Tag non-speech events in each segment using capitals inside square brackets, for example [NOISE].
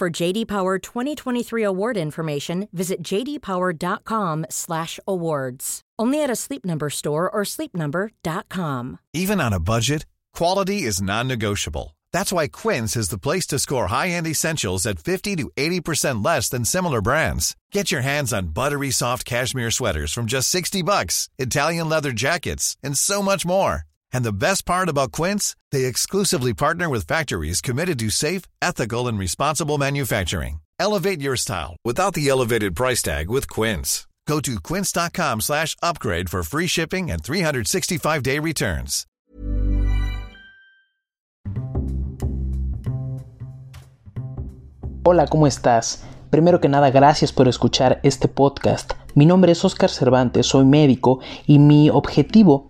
For JD Power 2023 award information, visit jdpower.com/awards. Only at a Sleep Number store or sleepnumber.com. Even on a budget, quality is non-negotiable. That's why Quince is the place to score high-end essentials at 50 to 80% less than similar brands. Get your hands on buttery soft cashmere sweaters from just 60 bucks, Italian leather jackets, and so much more. And the best part about Quince, they exclusively partner with factories committed to safe, ethical, and responsible manufacturing. Elevate your style without the elevated price tag with Quince. Go to quince.com slash upgrade for free shipping and 365-day returns. Hola, ¿cómo estás? Primero que nada, gracias por escuchar este podcast. Mi nombre es Oscar Cervantes, soy médico y mi objetivo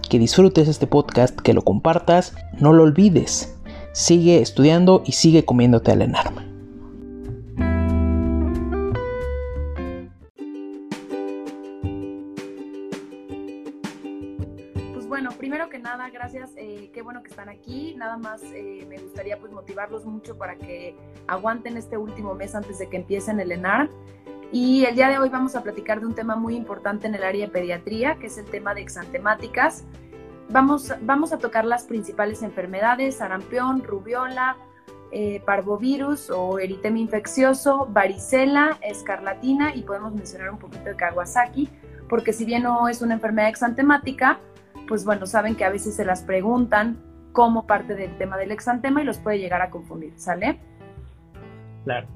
que disfrutes este podcast, que lo compartas, no lo olvides. Sigue estudiando y sigue comiéndote al enarma. Pues bueno, primero que nada, gracias, eh, qué bueno que están aquí. Nada más eh, me gustaría pues motivarlos mucho para que aguanten este último mes antes de que empiecen el ENAR. Y el día de hoy vamos a platicar de un tema muy importante en el área de pediatría, que es el tema de exantemáticas. Vamos, vamos a tocar las principales enfermedades, sarampión, rubiola, eh, parvovirus o eritema infeccioso, varicela, escarlatina y podemos mencionar un poquito de Kawasaki, porque si bien no es una enfermedad exantemática, pues bueno, saben que a veces se las preguntan como parte del tema del exantema y los puede llegar a confundir, ¿sale? Claro.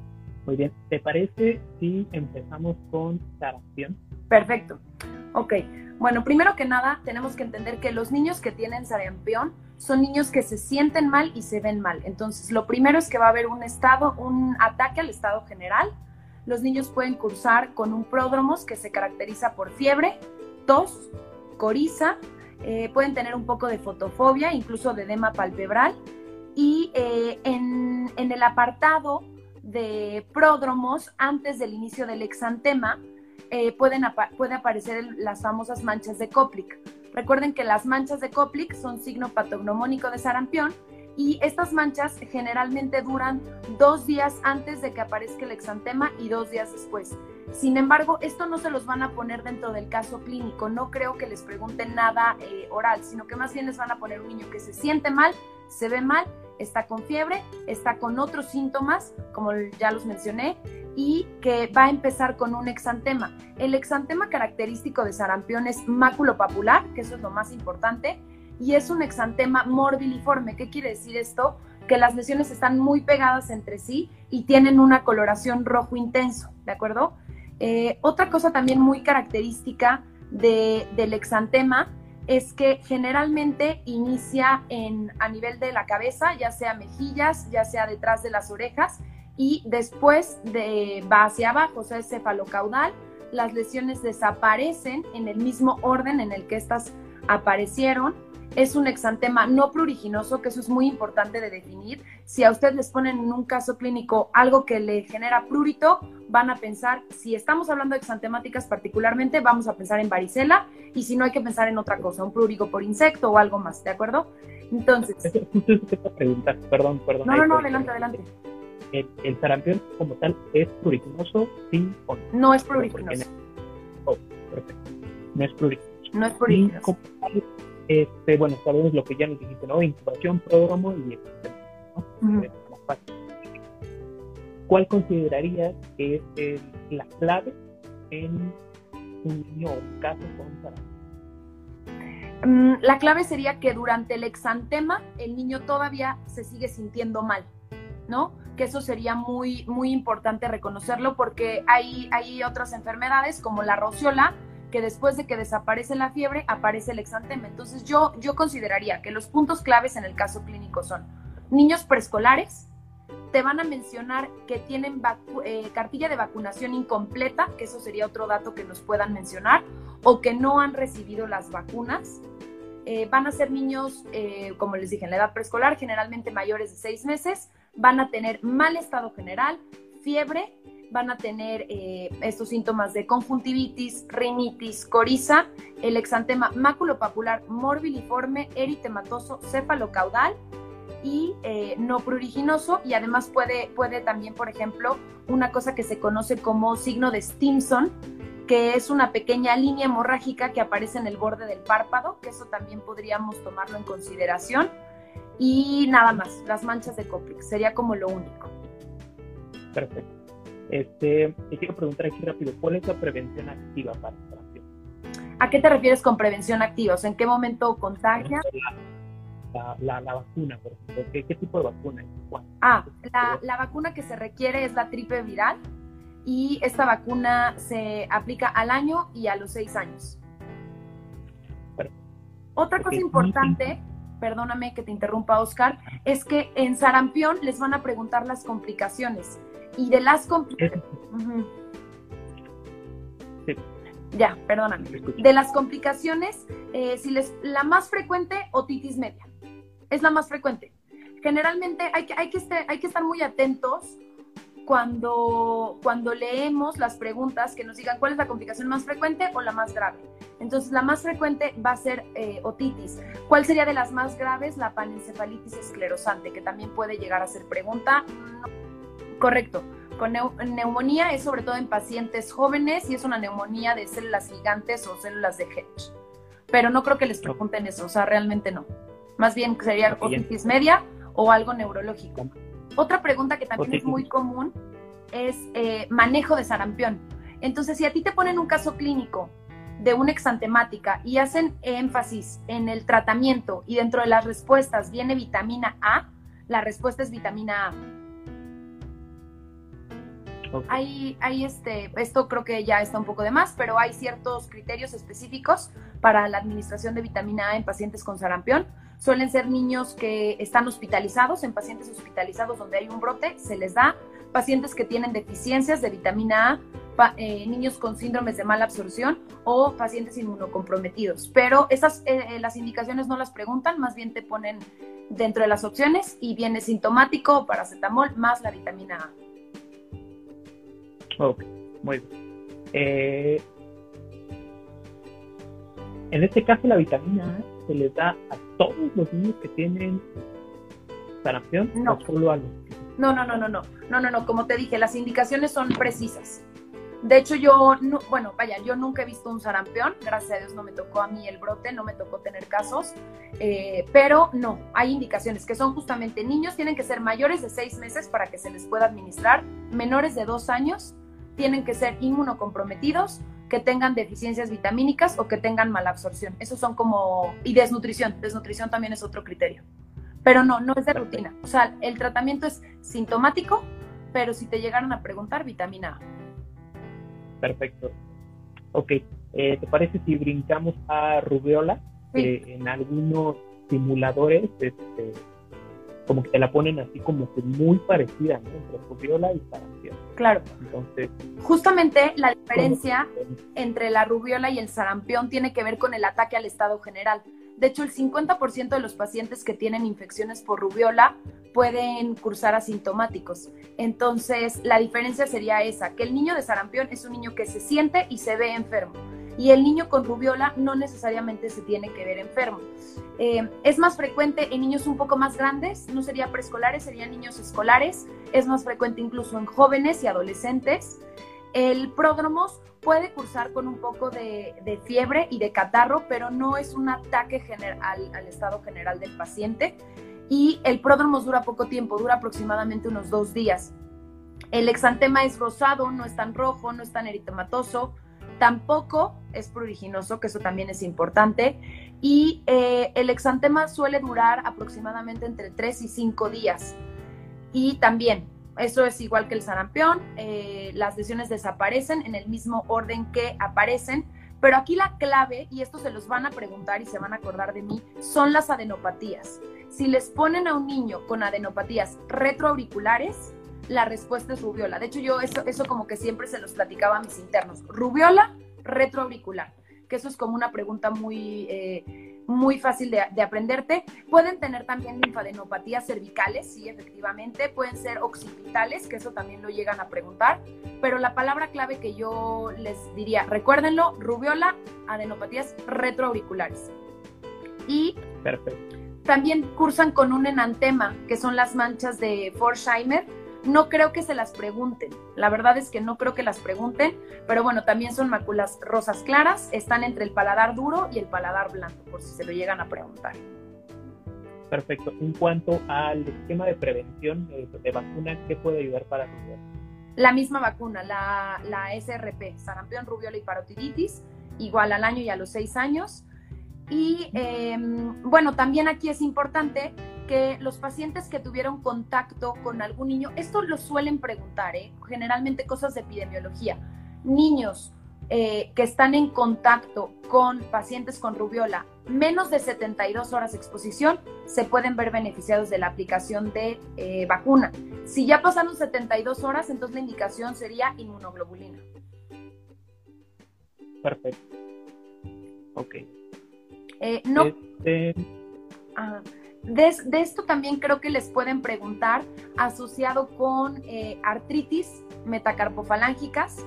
Muy bien. ¿Te parece si empezamos con sarampión? Perfecto. Ok. Bueno, primero que nada, tenemos que entender que los niños que tienen sarampión son niños que se sienten mal y se ven mal. Entonces, lo primero es que va a haber un estado, un ataque al estado general. Los niños pueden cursar con un pródromos que se caracteriza por fiebre, tos, coriza, eh, pueden tener un poco de fotofobia, incluso de edema palpebral. Y eh, en, en el apartado de pródromos antes del inicio del exantema, eh, pueden puede aparecer las famosas manchas de Koplik. Recuerden que las manchas de Koplik son signo patognomónico de sarampión y estas manchas generalmente duran dos días antes de que aparezca el exantema y dos días después. Sin embargo, esto no se los van a poner dentro del caso clínico, no creo que les pregunten nada eh, oral, sino que más bien les van a poner un niño que se siente mal, se ve mal está con fiebre, está con otros síntomas, como ya los mencioné, y que va a empezar con un exantema. El exantema característico de sarampión es maculopapular, que eso es lo más importante, y es un exantema morbiliforme. ¿Qué quiere decir esto? Que las lesiones están muy pegadas entre sí y tienen una coloración rojo intenso, ¿de acuerdo? Eh, otra cosa también muy característica del exantema es que generalmente inicia en, a nivel de la cabeza, ya sea mejillas, ya sea detrás de las orejas, y después de, va hacia abajo, o sea, es cefalocaudal. Las lesiones desaparecen en el mismo orden en el que estas aparecieron es un exantema no pruriginoso, que eso es muy importante de definir. Si a usted les ponen en un caso clínico algo que le genera prurito, van a pensar, si estamos hablando de exantemáticas particularmente, vamos a pensar en varicela y si no hay que pensar en otra cosa, un prurigo por insecto o algo más, ¿de acuerdo? Entonces... [LAUGHS] pregunta, perdón, perdón. No, no, no, adelante, adelante. ¿El, sarampión como tal es pruriginoso, sí o no? No es pruriginoso. Oh, perfecto. No es pruriginoso. No es pruriginoso. Este, bueno, sabemos lo que ya nos dijiste, ¿no? Incubación, pródromo y ¿no? ¿Cuál considerarías que es la clave en un niño o un caso con sarampión? Mm, la clave sería que durante el exantema el niño todavía se sigue sintiendo mal, ¿no? Que eso sería muy, muy importante reconocerlo porque hay, hay otras enfermedades como la rociola que después de que desaparece la fiebre aparece el exantema. Entonces yo, yo consideraría que los puntos claves en el caso clínico son niños preescolares, te van a mencionar que tienen eh, cartilla de vacunación incompleta, que eso sería otro dato que nos puedan mencionar, o que no han recibido las vacunas. Eh, van a ser niños, eh, como les dije, en la edad preescolar, generalmente mayores de seis meses, van a tener mal estado general, fiebre, van a tener eh, estos síntomas de conjuntivitis, rinitis, coriza, el exantema maculopapular morbiliforme, eritematoso, cefalocaudal y eh, no pruriginoso y además puede, puede también, por ejemplo, una cosa que se conoce como signo de Stimson, que es una pequeña línea hemorrágica que aparece en el borde del párpado, que eso también podríamos tomarlo en consideración. Y nada más, las manchas de Coprix, sería como lo único. Perfecto. Este, te quiero preguntar aquí rápido, ¿cuál es la prevención activa para el sarampión? ¿A qué te refieres con prevención activa? ¿en qué momento contagia? La, la, vacuna, por ejemplo. ¿Qué, tipo de vacuna es? Ah, la, la, vacuna que se requiere es la tripe viral y esta vacuna se aplica al año y a los seis años. Otra cosa importante, perdóname que te interrumpa Oscar, es que en sarampión les van a preguntar las complicaciones. Y de las complicaciones... Ya, perdóname. De las complicaciones, eh, si les, la más frecuente, otitis media. Es la más frecuente. Generalmente hay que, hay que, estar, hay que estar muy atentos cuando, cuando leemos las preguntas que nos digan cuál es la complicación más frecuente o la más grave. Entonces, la más frecuente va a ser eh, otitis. ¿Cuál sería de las más graves? La panencefalitis esclerosante, que también puede llegar a ser pregunta. Correcto. Con neumonía es sobre todo en pacientes jóvenes y es una neumonía de células gigantes o células de Hedge. Pero no creo que les pregunten eso, o sea, realmente no. Más bien sería otitis media o algo neurológico. Otra pregunta que también es muy común es eh, manejo de sarampión. Entonces, si a ti te ponen un caso clínico de una exantemática y hacen énfasis en el tratamiento y dentro de las respuestas viene vitamina A, la respuesta es vitamina A hay, este, esto creo que ya está un poco de más, pero hay ciertos criterios específicos para la administración de vitamina A en pacientes con sarampión. Suelen ser niños que están hospitalizados, en pacientes hospitalizados donde hay un brote, se les da. Pacientes que tienen deficiencias de vitamina A, eh, niños con síndromes de mala absorción o pacientes inmunocomprometidos. Pero esas, eh, eh, las indicaciones no las preguntan, más bien te ponen dentro de las opciones y viene sintomático, paracetamol más la vitamina A. Ok, muy bien. Eh, en este caso, la vitamina A se les da a todos los niños que tienen sarampión no. No, no, no, no, no, no, no, no. Como te dije, las indicaciones son precisas. De hecho, yo, no, bueno, vaya, yo nunca he visto un sarampión, gracias a Dios no me tocó a mí el brote, no me tocó tener casos, eh, pero no, hay indicaciones que son justamente niños tienen que ser mayores de seis meses para que se les pueda administrar, menores de dos años tienen que ser inmunocomprometidos, que tengan deficiencias vitamínicas o que tengan mala absorción. Esos son como... Y desnutrición. Desnutrición también es otro criterio. Pero no, no es de rutina. O sea, el tratamiento es sintomático, pero si te llegaron a preguntar, vitamina A. Perfecto. Ok. Eh, ¿Te parece si brincamos a rubiola? en algunos simuladores este, como que te la ponen así como que muy parecida, ¿no? Entre rubiola y sarampión. Claro. Entonces, justamente la diferencia entre la rubiola y el sarampión tiene que ver con el ataque al estado general. De hecho, el 50% de los pacientes que tienen infecciones por rubiola pueden cursar asintomáticos. Entonces, la diferencia sería esa, que el niño de sarampión es un niño que se siente y se ve enfermo. Y el niño con rubiola no necesariamente se tiene que ver enfermo. Eh, es más frecuente en niños un poco más grandes, no sería preescolares, serían niños escolares. Es más frecuente incluso en jóvenes y adolescentes. El pródromos puede cursar con un poco de, fiebre y de catarro, pero no es un ataque general al estado general del paciente. Y el pródromos dura poco tiempo, dura aproximadamente unos dos días. El exantema es rosado, no es tan rojo, no es tan eritematoso, tampoco es pruriginoso, que eso también es importante. Y eh, el exantema suele durar aproximadamente entre tres y cinco días. Y también eso es igual que el sarampión, eh, las lesiones desaparecen en el mismo orden que aparecen, pero aquí la clave, y esto se los van a preguntar y se van a acordar de mí, son las adenopatías. Si les ponen a un niño con adenopatías retroauriculares, la respuesta es rubiola. De hecho, yo eso, eso como que siempre se los platicaba a mis internos. Rubiola, retroauricular, que eso es como una pregunta muy... Eh, muy fácil de, aprenderte. Pueden tener también linfadenopatías cervicales, sí, efectivamente. Pueden ser occipitales, que eso también lo llegan a preguntar. Pero la palabra clave que yo les diría, recuérdenlo, rubiola, adenopatías retroauriculares. Y también cursan con un enantema, que son las manchas de Forsheimer no creo que se las pregunten. La verdad es que no creo que las pregunten, pero bueno, también son máculas rosas claras, están entre el paladar duro y el paladar blanco, por si se lo llegan a preguntar. Perfecto. En cuanto al esquema de prevención de, vacuna, ¿qué puede ayudar para rubiola? La misma vacuna, la, la SRP, sarampión, rubiola y parotiditis, igual al año y a los seis años. Y em, bueno, también aquí es importante que los pacientes que tuvieron contacto con algún niño, esto lo suelen preguntar, ¿eh? generalmente cosas de epidemiología, niños eh, que están en contacto con pacientes con rubiola, menos de 72 horas de exposición, se pueden ver beneficiados de la aplicación de eh, vacuna. Si ya pasaron 72 horas, entonces la indicación sería inmunoglobulina. Perfecto. Ok. No. Este, de, esto también creo que les pueden preguntar asociado con eh, artritis metacarpofalángicas.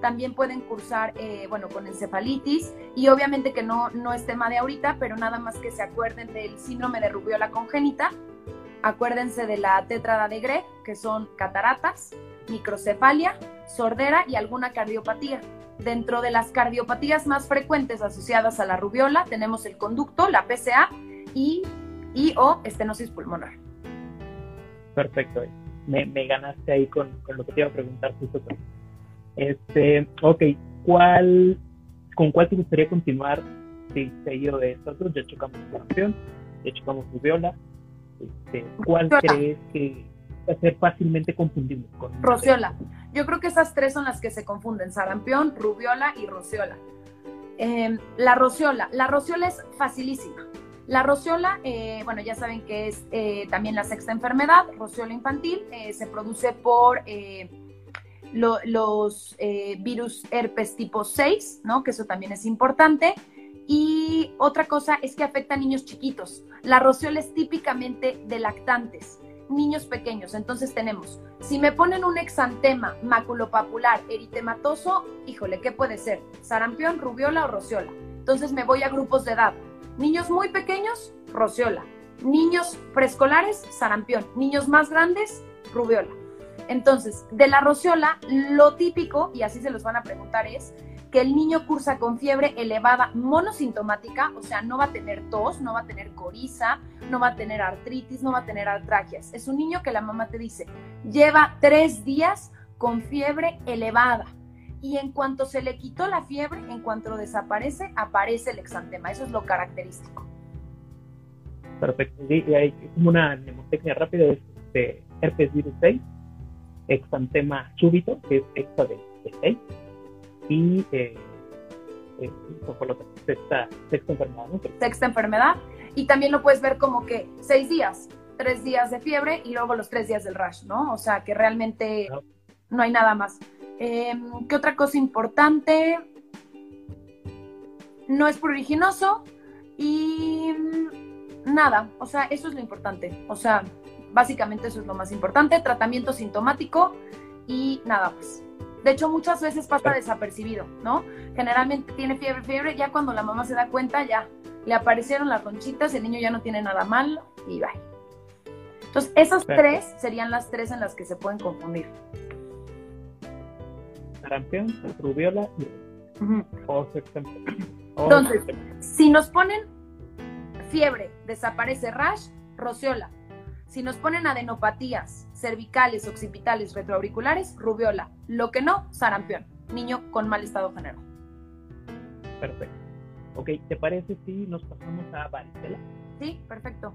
También pueden cursar, eh, bueno, con encefalitis y obviamente que no, no es tema de ahorita, pero nada más que se acuerden del síndrome de rubiola congénita. Acuérdense de la tetrada de Gregg, que son cataratas, microcefalia, sordera y alguna cardiopatía. Dentro de las cardiopatías más frecuentes asociadas a la rubiola tenemos el conducto, la PCA y y o estenosis pulmonar. Perfecto, me, me ganaste ahí con, con, lo que te iba a preguntar justo. Este, ok, ¿cuál, ¿con cuál te gustaría continuar si seguido de estos dos? Ya chocamos campeón, ya chocamos rubiola. Este, ¿Cuál crees que ser fácilmente confundible con Rociola. Yo creo que esas tres son las que se confunden, sarampión, rubiola y rociola. Em, la rociola, la rociola es facilísima. La rociola, eh, bueno, ya saben que es eh, también la sexta enfermedad, rociola infantil, eh, se produce por los virus herpes tipo 6, ¿no? Que eso también es importante. Y otra cosa es que afecta a niños chiquitos. La rociola es típicamente de lactantes, niños pequeños. Entonces tenemos, si me ponen un exantema maculopapular eritematoso, híjole, ¿qué puede ser? ¿Sarampión, rubiola o rociola? Entonces me voy a grupos de edad. Niños muy pequeños, rociola. Niños preescolares, sarampión. Niños más grandes, rubiola. Entonces, de la rociola, lo típico, y así se los van a preguntar, es que el niño cursa con fiebre elevada monosintomática, o sea, no va a tener tos, no va a tener coriza, no va a tener artritis, no va a tener artragias. Es un niño que la mamá te dice, lleva tres días con fiebre elevada y en cuanto se le quitó la fiebre, en cuanto desaparece, aparece el exantema. Eso es lo característico. Perfecto. Y hay una mnemotecnia rápida de este herpes virus 6, exantema súbito, que es extra de, 6, y eh, eh, por sexta, sexta enfermedad. Sexta enfermedad. Y también lo puedes ver como que seis días, tres días de fiebre y luego los tres días del rash, ¿no? O sea que realmente no hay nada más. Em, ¿Qué otra cosa importante? No es pruriginoso y Nada, o sea, eso es lo importante. O sea, básicamente eso es lo más importante, tratamiento sintomático y nada más. De hecho, muchas veces pasa desapercibido, ¿no? Generalmente tiene fiebre, fiebre, ya cuando la mamá se da cuenta, ya le aparecieron las ronchitas, el niño ya no tiene nada malo y bye. Entonces, esas tres serían las tres en las que se pueden confundir. Sarampión, rubiola y Entonces, si nos ponen fiebre, desaparece rash, rociola. Si nos ponen adenopatías cervicales, occipitales, retroauriculares, rubiola. Lo que no, sarampión. Niño con mal estado general. Perfecto. Ok, ¿te parece si nos pasamos a varicela? Sí, perfecto.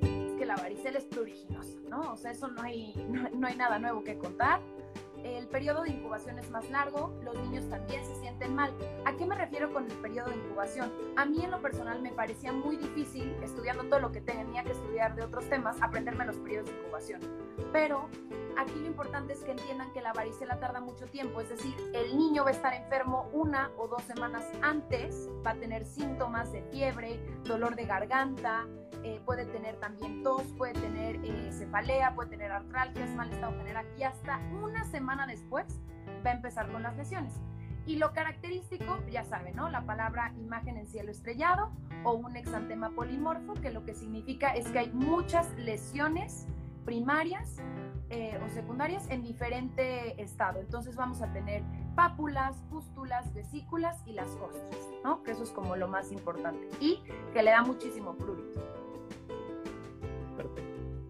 Es que la varicela es pruriginosa, ¿no? O sea, eso no hay, [LAUGHS] no hay nada nuevo que contar el periodo de incubación es más largo, los niños también se sienten mal. ¿A qué me refiero con el periodo de incubación? A mí en lo personal me parecía muy difícil, estudiando todo lo que tenía que estudiar de otros temas, aprenderme los periodos de incubación. Pero aquí lo importante es que entiendan que la varicela tarda mucho tiempo, es decir, el niño va a estar enfermo una o dos semanas antes, va a tener síntomas de fiebre, dolor de garganta, eh, puede tener también tos, puede tener eh, cefalea, puede tener artralgias, mal estado general y hasta una semana después va a empezar con las lesiones. Y lo característico, ya saben, ¿no? La palabra imagen en cielo estrellado o un exantema polimorfo, que lo que significa es que hay muchas lesiones primarias eh, o secundarias en diferente estado. Entonces vamos a tener pápulas, pústulas, vesículas y las costras, ¿no? Que eso es como lo más importante. Y que le da muchísimo prurito.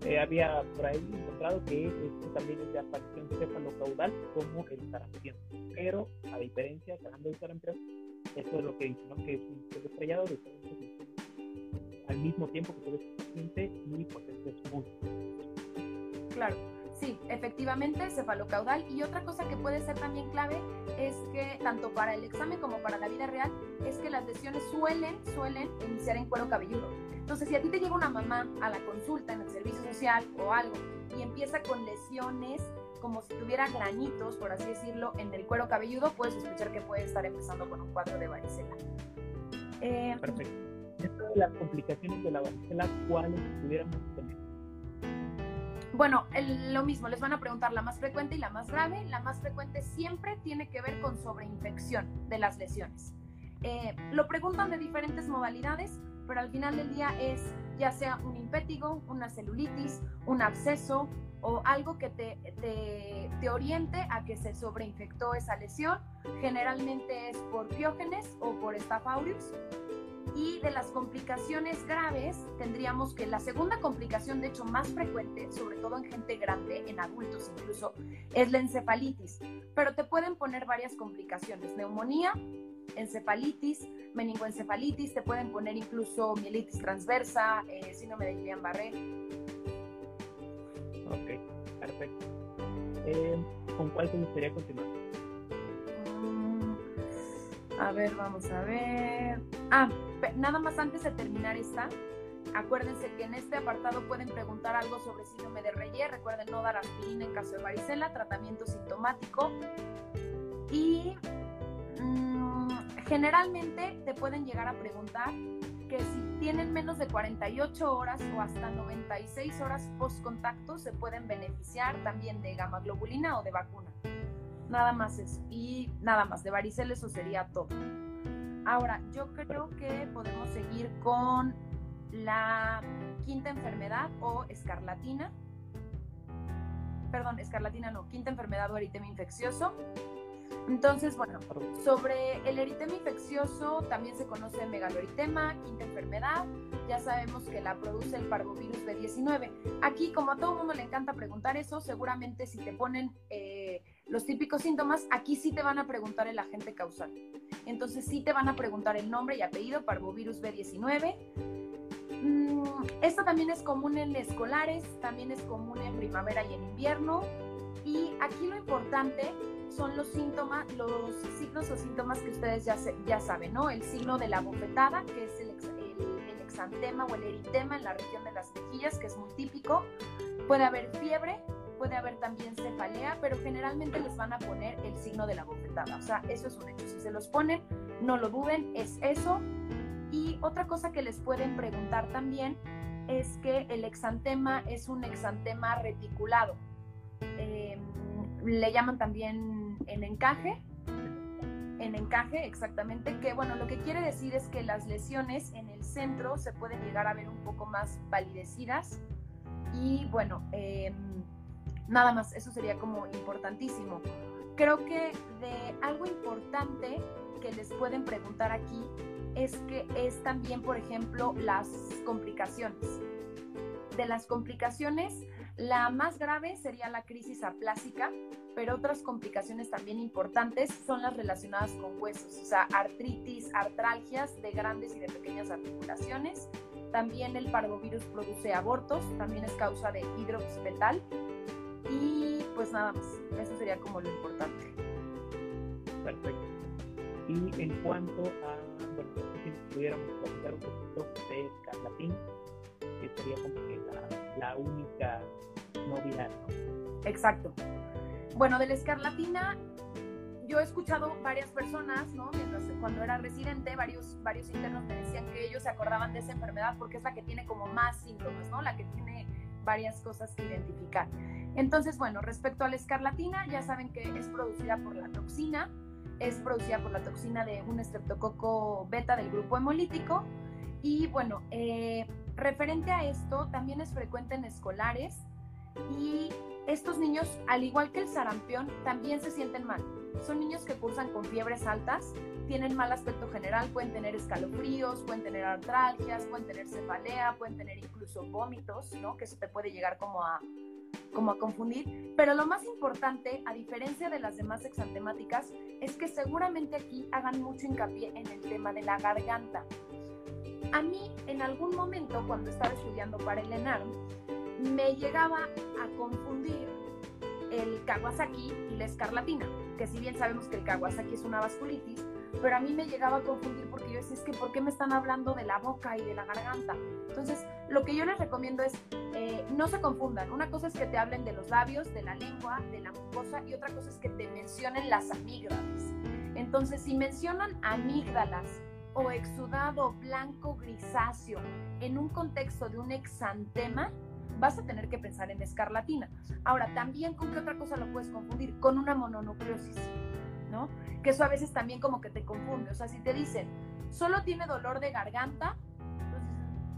Eh, había por ahí encontrado que esto también es de aparición cefalocaudal como el sarampión. Pero, a diferencia, hablando del sarampión, eso es lo que dice, ¿no? que es un estrellado de al mismo tiempo que puede ser paciente y potente muy. Claro. Sí, efectivamente, cefalocaudal. Y otra cosa que puede ser también clave es que tanto para el examen como para la vida real es que las lesiones suelen, suelen iniciar en cuero cabelludo. Entonces, si a ti te llega una mamá a la consulta en el servicio social o algo y empieza con lesiones como si tuviera granitos, por así decirlo, en el cuero cabelludo, puedes sospechar que puede estar empezando con un cuadro de varicela. Eh, Perfecto. Dentro de las complicaciones de la varicela, ¿cuáles pudiéramos tener? Bueno, lo mismo, les van a preguntar la más frecuente y la más grave. La más frecuente siempre tiene que ver con sobreinfección de las lesiones. Eh, lo preguntan de diferentes modalidades, pero al final del día es ya sea un impétigo, una celulitis, un absceso o algo que te, te, te oriente a que se sobreinfectó esa lesión. Generalmente es por piógenes o por Staph aureus y de las complicaciones graves, tendríamos que la segunda complicación, de hecho más frecuente, sobre todo en gente grande, en adultos incluso, es la encefalitis. Pero te pueden poner varias complicaciones, neumonía, encefalitis, meningoencefalitis, te pueden poner incluso mielitis transversa, eh, síndrome de Guillain-Barré. Ok, perfecto. Eh, ¿Con cuál te gustaría continuar? A ver, vamos a ver. Ah, nada más antes de terminar esta, acuérdense que en este apartado pueden preguntar algo sobre síndrome de Reye. Recuerden no dar aspirina en caso de varicela, tratamiento sintomático. Y mm, generalmente te pueden llegar a preguntar que si tienen menos de 48 horas o hasta 96 horas post contacto se pueden beneficiar también de gamma globulina o de vacuna. Nada más eso. Y nada más, de varicela eso sería todo. Ahora, yo creo que podemos seguir con la quinta enfermedad o escarlatina. Perdón, escarlatina no, quinta enfermedad o eritema infeccioso. Entonces, bueno, sobre el eritema infeccioso también se conoce megaloeritema, quinta enfermedad. Ya sabemos que la produce el parvovirus B19. Aquí, como a todo el mundo le encanta preguntar eso, seguramente si te ponen eh, los típicos síntomas, aquí sí te van a preguntar el agente causal. Entonces sí te van a preguntar el nombre y apellido, parvovirus B19. Mm, esto también es común en escolares, también es común en primavera y en invierno. Y aquí lo importante son los síntomas, los signos o síntomas que ustedes ya, ya saben, ¿no? El signo de la bofetada, que es el, el exantema o el eritema en la región de las mejillas, que es muy típico. Puede haber fiebre, puede haber también cefalea, pero generalmente les van a poner el signo de la bofetada. O sea, eso es un hecho. Si se los ponen, no lo duden, es eso. Y otra cosa que les pueden preguntar también es que el exantema es un exantema reticulado. Em, le llaman también en encaje. En encaje, exactamente, que bueno, lo que quiere decir es que las lesiones en el centro se pueden llegar a ver un poco más palidecidas y bueno, em, nada más, eso sería como importantísimo. Creo que de algo importante que les pueden preguntar aquí es que es también, por ejemplo, las complicaciones. De las complicaciones, la más grave sería la crisis aplásica, pero otras complicaciones también importantes son las relacionadas con huesos, o sea, artritis, artralgias de grandes y de pequeñas articulaciones. También el parvovirus produce abortos, también es causa de hidroxpetal. Y pues nada más, eso sería como lo importante. Perfecto. Y en cuanto a, bueno, si pudiéramos comentar un poquito de escarlatín, que sería como que la, la única novedad, ¿no? Exacto. Bueno, de la escarlatina, yo he escuchado varias personas, ¿no? Mientras cuando era residente, varios, varios internos me decían que ellos se acordaban de esa enfermedad porque es la que tiene como más síntomas, ¿no? La que tiene varias cosas que identificar. Entonces, bueno, respecto a la escarlatina, ya saben que es producida por la toxina, es producida por la toxina de un estreptococo beta del grupo hemolítico. Y bueno, eh, referente a esto, también es frecuente en escolares y estos niños, al igual que el sarampión, también se sienten mal. Son niños que cursan con fiebres altas, tienen mal aspecto general, pueden tener escalofríos, pueden tener artralgias, pueden tener cefalea, pueden tener incluso vómitos, ¿no? Que eso te puede llegar como a, como a confundir. Pero lo más importante, a diferencia de las demás exantemáticas, es que seguramente aquí hagan mucho hincapié en el tema de la garganta. A mí, en algún momento, cuando estaba estudiando para el ENARM, me llegaba a confundir el Kawasaki y la escarlatina, que si bien sabemos que el Kawasaki es una vasculitis, pero a mí me llegaba a confundir porque yo decía, es que ¿por qué me están hablando de la boca y de la garganta? Entonces, lo que yo les recomiendo es, eh, no se confundan. Una cosa es que te hablen de los labios, de la lengua, de la mucosa, y otra cosa es que te mencionen las amígdalas. Entonces, si mencionan amígdalas o exudado blanco grisáceo en un contexto de un exantema, vas a tener que pensar en escarlatina. Ahora, también con qué otra cosa lo puedes confundir? Con una mononucleosis, ¿no? Que eso a veces también como que te confunde. O sea, si te dicen, solo tiene dolor de garganta,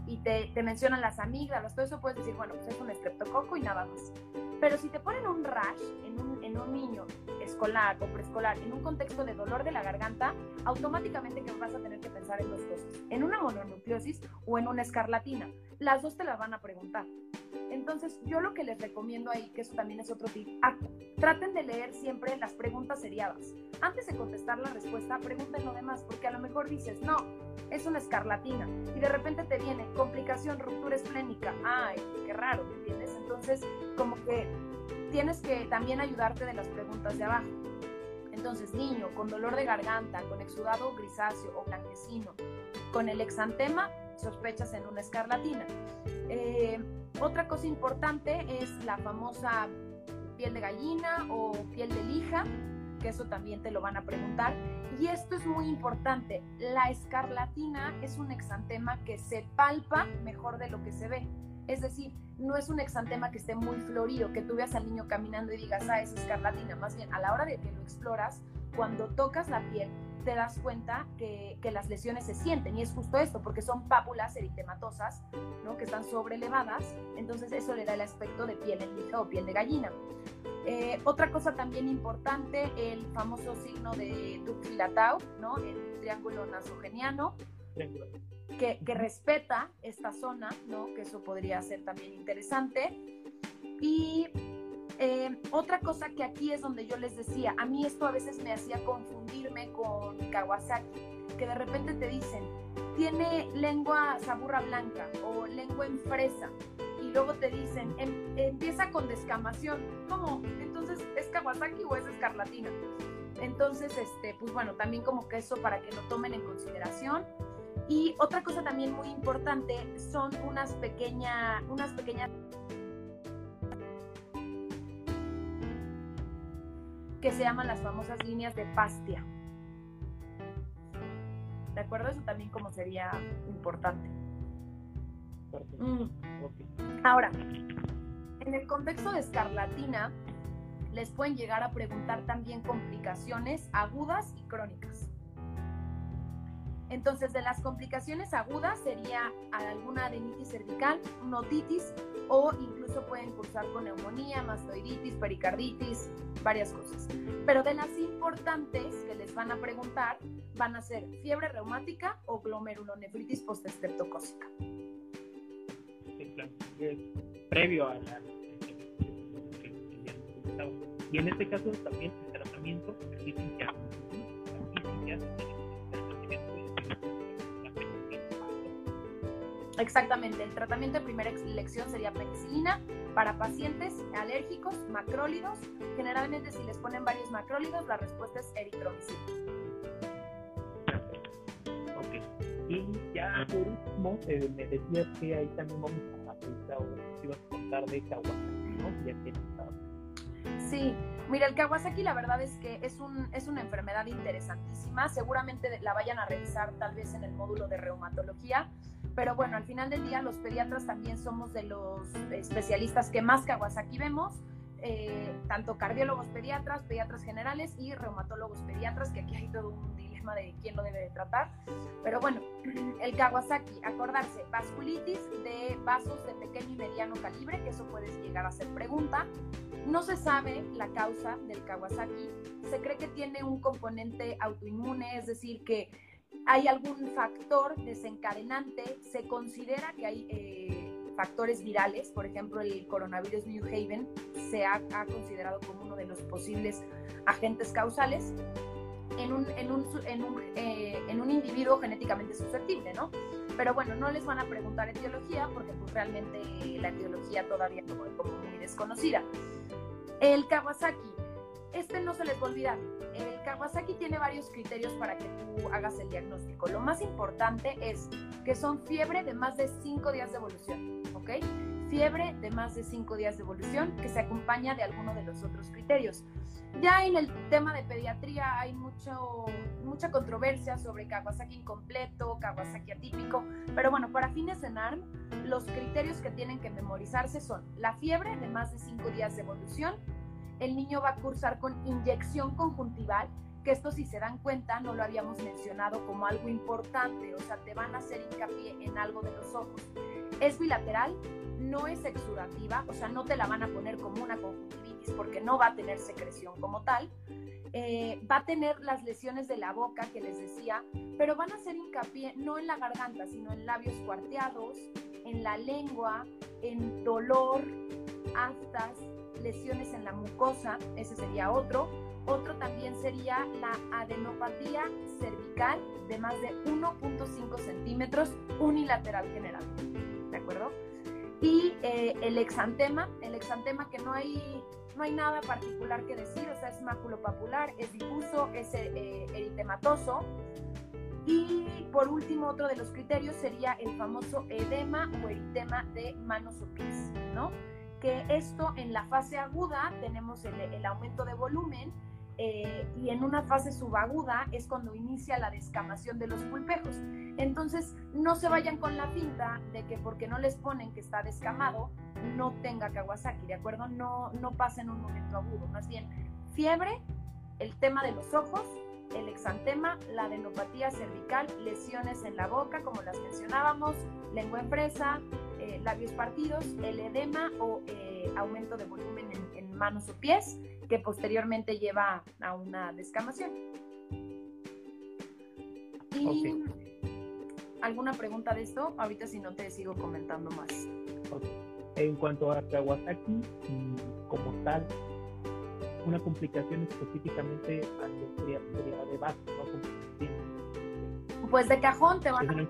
y te, mencionan las amígdalas, todo eso puedes decir, bueno, pues es un estreptococo y nada más. Pero si te ponen un rash en un, en un niño escolar o preescolar en un contexto de dolor de la garganta, automáticamente que vas a tener que pensar en dos cosas, en una mononucleosis o en una escarlatina. Las dos te las van a preguntar. Entonces, yo lo que les recomiendo ahí, que eso también es otro tip, traten de leer siempre las preguntas seriadas. Antes de contestar la respuesta, pregunten lo demás, porque a lo mejor dices, no, es una escarlatina, y de repente te viene complicación, ruptura esplénica. Ay, qué raro, ¿me entiendes? Entonces, como que tienes que también ayudarte de las preguntas de abajo. Entonces, niño con dolor de garganta, con exudado grisáceo o blanquecino, con el exantema, sospechas en una escarlatina. Eh, otra cosa importante es la famosa piel de gallina o piel de lija, que eso también te lo van a preguntar. Y esto es muy importante, la escarlatina es un exantema que se palpa mejor de lo que se ve. Es decir, no es un exantema que esté muy florido, que tú veas al niño caminando y digas, ah, es escarlatina. Más bien, a la hora de que lo exploras, cuando tocas la piel, te das cuenta que, que, las lesiones se sienten y es justo esto, porque son pápulas eritematosas, ¿no? Que están sobrelevadas, entonces eso le da el aspecto de piel en lija o piel de gallina. Eh, otra cosa también importante, el famoso signo de Tuxilatau, ¿no? El triángulo nasogeniano, que, que respeta esta zona, ¿no? Que eso podría ser también interesante. Y eh, otra cosa que aquí es donde yo les decía, a mí esto a veces me hacía confundirme con Kawasaki, que de repente te dicen, tiene lengua saburra blanca o lengua en fresa, y luego te dicen, em, empieza con descamación. ¿Cómo? Entonces, ¿es Kawasaki o es escarlatina? Entonces, este, pues bueno, también como que eso para que lo tomen en consideración. Y otra cosa también muy importante son unas, pequeña, unas pequeñas que se llaman las famosas líneas de Pastia. ¿De acuerdo? Eso también como sería importante. Mm. Ahora, en el contexto de escarlatina, les pueden llegar a preguntar también complicaciones agudas y crónicas. Entonces, de las complicaciones agudas sería alguna adenitis cervical, notitis o incluso pueden cursar con neumonía, mastoiditis, pericarditis, varias cosas. Pero de las importantes que les van a preguntar van a ser fiebre reumática o glomerulonefritis postestreptocócica. Previo a la y en este caso también el tratamiento Exactamente, el tratamiento de primera elección sería penicilina para pacientes alérgicos, macrólidos. Generalmente si les ponen varios macrólidos, la respuesta es eritromicina. Ok, y ya por último, eh, me decías que ahí también vamos a aplicar o ibas a contar de Kawasaki, ¿no? Ya que Sí, mira, el Kawasaki la verdad es que es, un, es una enfermedad interesantísima. Seguramente la vayan a revisar tal vez en el módulo de reumatología. Pero bueno, al final del día los pediatras también somos de los especialistas que más Kawasaki vemos. Eh, tanto cardiólogos pediatras, pediatras generales y reumatólogos pediatras, que aquí hay todo un dilema de quién lo debe de tratar. Pero bueno, [CLEARS THROAT] el Kawasaki, acordarse, vasculitis de vasos de pequeño y mediano calibre, que eso puede llegar a ser pregunta. No se sabe la causa del Kawasaki, se cree que tiene un componente autoinmune, es decir, que hay algún factor desencadenante, se considera que hay eh, factores virales, por ejemplo el coronavirus New Haven se ha, considerado como uno de los posibles agentes causales en un, en un, eh, individuo genéticamente susceptible, ¿no? Pero bueno, no les van a preguntar etiología porque pues realmente la etiología todavía es muy desconocida. El Kawasaki, este no se les va a olvidar. El Kawasaki tiene varios criterios para que tú hagas el diagnóstico. Lo más importante es que son fiebre de más de 5 días de evolución, ¿ok? Fiebre de más de 5 días de evolución que se acompaña de alguno de los otros criterios. Ya en el tema de pediatría hay mucho, mucha controversia sobre Kawasaki incompleto, Kawasaki atípico, pero bueno, para fines de NARM, los criterios que tienen que memorizarse son la fiebre de más de 5 días de evolución, el niño va a cursar con inyección conjuntival, que esto si se dan cuenta no lo habíamos mencionado como algo importante, o sea, te van a hacer hincapié en algo de los ojos. Es bilateral, no es exudativa, o sea, no te la van a poner como una conjuntivitis porque no va a tener secreción como tal. Eh, va a tener las lesiones de la boca que les decía, pero van a hacer hincapié no en la garganta, sino en labios cuarteados, en la lengua, en dolor, aftas, lesiones en la mucosa, ese sería otro. Otro también sería la adenopatía cervical de más de 1.5 centímetros unilateral general. ¿De acuerdo? Y eh, el exantema, el exantema que no hay, no hay nada particular que decir, o sea, es maculopapular, es difuso, es eh, eritematoso. Y por último, otro de los criterios sería el famoso edema o eritema de manos o pies, ¿no? Que esto en la fase aguda tenemos el, aumento de volumen eh, y en una fase subaguda es cuando inicia la descamación de los pulpejos. Entonces, no se vayan con la pinta de que porque no les ponen que está descamado, no tenga Kawasaki, ¿de acuerdo? No, no pasa en un momento agudo, más bien fiebre, el tema de los ojos, el exantema, la adenopatía cervical, lesiones en la boca, como las mencionábamos, lengua en eh, labios partidos, el edema o eh, aumento de volumen en, manos o pies, que posteriormente lleva a una descamación. Y alguna pregunta de esto, ahorita si no te sigo comentando más. En cuanto a Kawasaki, como tal, una complicación específicamente a de base, Pues de cajón te van a...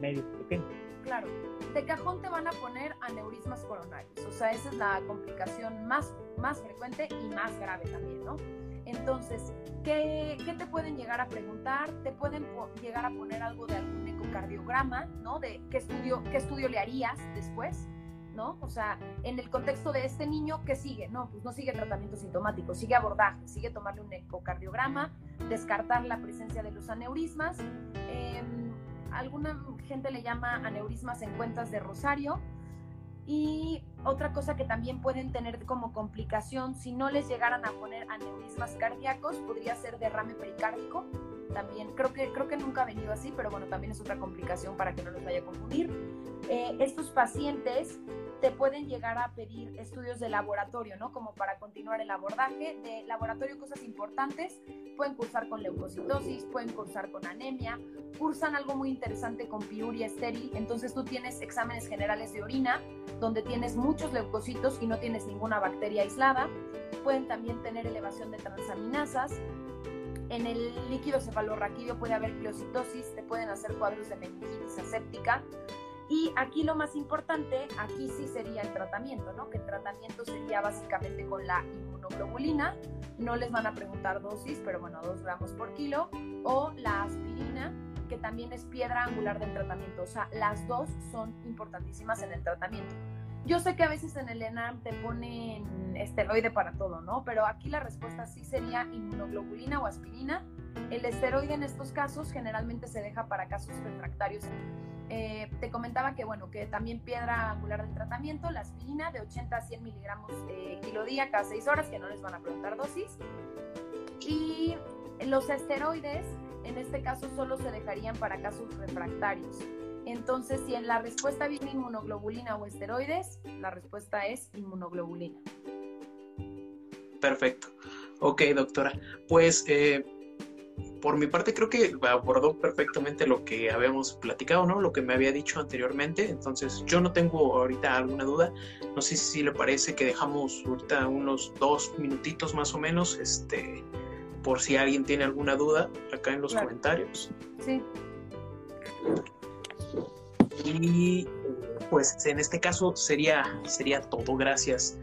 Medio pequeño. Claro, de cajón te van a poner aneurismas coronarios, o sea, esa es la complicación más, más frecuente y más grave también, ¿no? Entonces, ¿qué, ¿qué, te pueden llegar a preguntar? Te pueden llegar a poner algo de algún ecocardiograma, ¿no? De qué estudio, qué estudio le harías después. ¿no? O sea, en el contexto de este niño, ¿qué sigue? No, pues no sigue tratamiento sintomático, sigue abordaje, sigue tomarle un ecocardiograma, descartar la presencia de los aneurismas. Em, alguna gente le llama aneurismas en cuentas de Rosario. Y otra cosa que también pueden tener como complicación, si no les llegaran a poner aneurismas cardíacos, podría ser derrame pericárdico. También creo que, creo que nunca ha venido así, pero bueno, también es otra complicación para que no los vaya a confundir. Eh, estos pacientes te pueden llegar a pedir estudios de laboratorio, ¿no? Como para continuar el abordaje de laboratorio, cosas importantes. Pueden cursar con leucocitosis, pueden cursar con anemia, cursan algo muy interesante con piuria estéril. Entonces tú tienes exámenes generales de orina, donde tienes muchos leucocitos y no tienes ninguna bacteria aislada. Pueden también tener elevación de transaminasas. En el líquido cefalorraquídeo puede haber pleocitosis, te pueden hacer cuadros de meningitis aséptica y aquí lo más importante, aquí sí sería el tratamiento, ¿no? Que el tratamiento sería básicamente con la inmunoglobulina, no les van a preguntar dosis, pero bueno, dos gramos por kilo, o la aspirina, que también es piedra angular del tratamiento. O sea, las dos son importantísimas en el tratamiento. Yo sé que a veces en el ENAM te ponen esteroide para todo, ¿no? Pero aquí la respuesta sí sería inmunoglobulina o aspirina. El esteroide en estos casos generalmente se deja para casos refractarios. Eh, te comentaba que, bueno, que también piedra angular del tratamiento, la aspirina de 80 a 100 miligramos de kilo día cada 6 horas, que no les van a preguntar dosis. Y los esteroides, en este caso, solo se dejarían para casos refractarios. Entonces, si en la respuesta viene inmunoglobulina o esteroides, la respuesta es inmunoglobulina. Perfecto. Ok, doctora. Pues eh, por mi parte creo que abordó perfectamente lo que habíamos platicado, ¿no? Lo que me había dicho anteriormente. Entonces yo no tengo ahorita alguna duda. No sé si le parece que dejamos ahorita unos dos minutitos más o menos, este, por si alguien tiene alguna duda acá en los comentarios. Sí. Y pues en este caso sería, sería todo. Gracias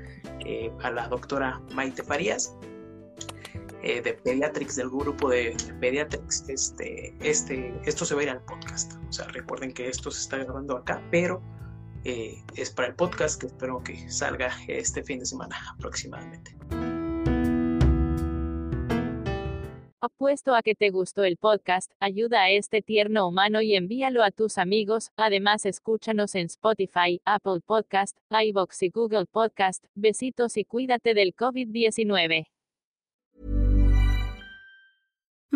eh, a la doctora Maite Farías. Eh, de Pediatrics, del grupo de Pediatrics, este, este, esto se va a ir al podcast. O sea, recuerden que esto se está grabando acá, pero eh, es para el podcast que espero que salga este fin de semana aproximadamente. Apuesto a que te gustó el podcast, ayuda a este tierno humano y envíalo a tus amigos. Además, escúchanos en Spotify, Apple Podcast, iBox y Google Podcast. Besitos y cuídate del COVID-19.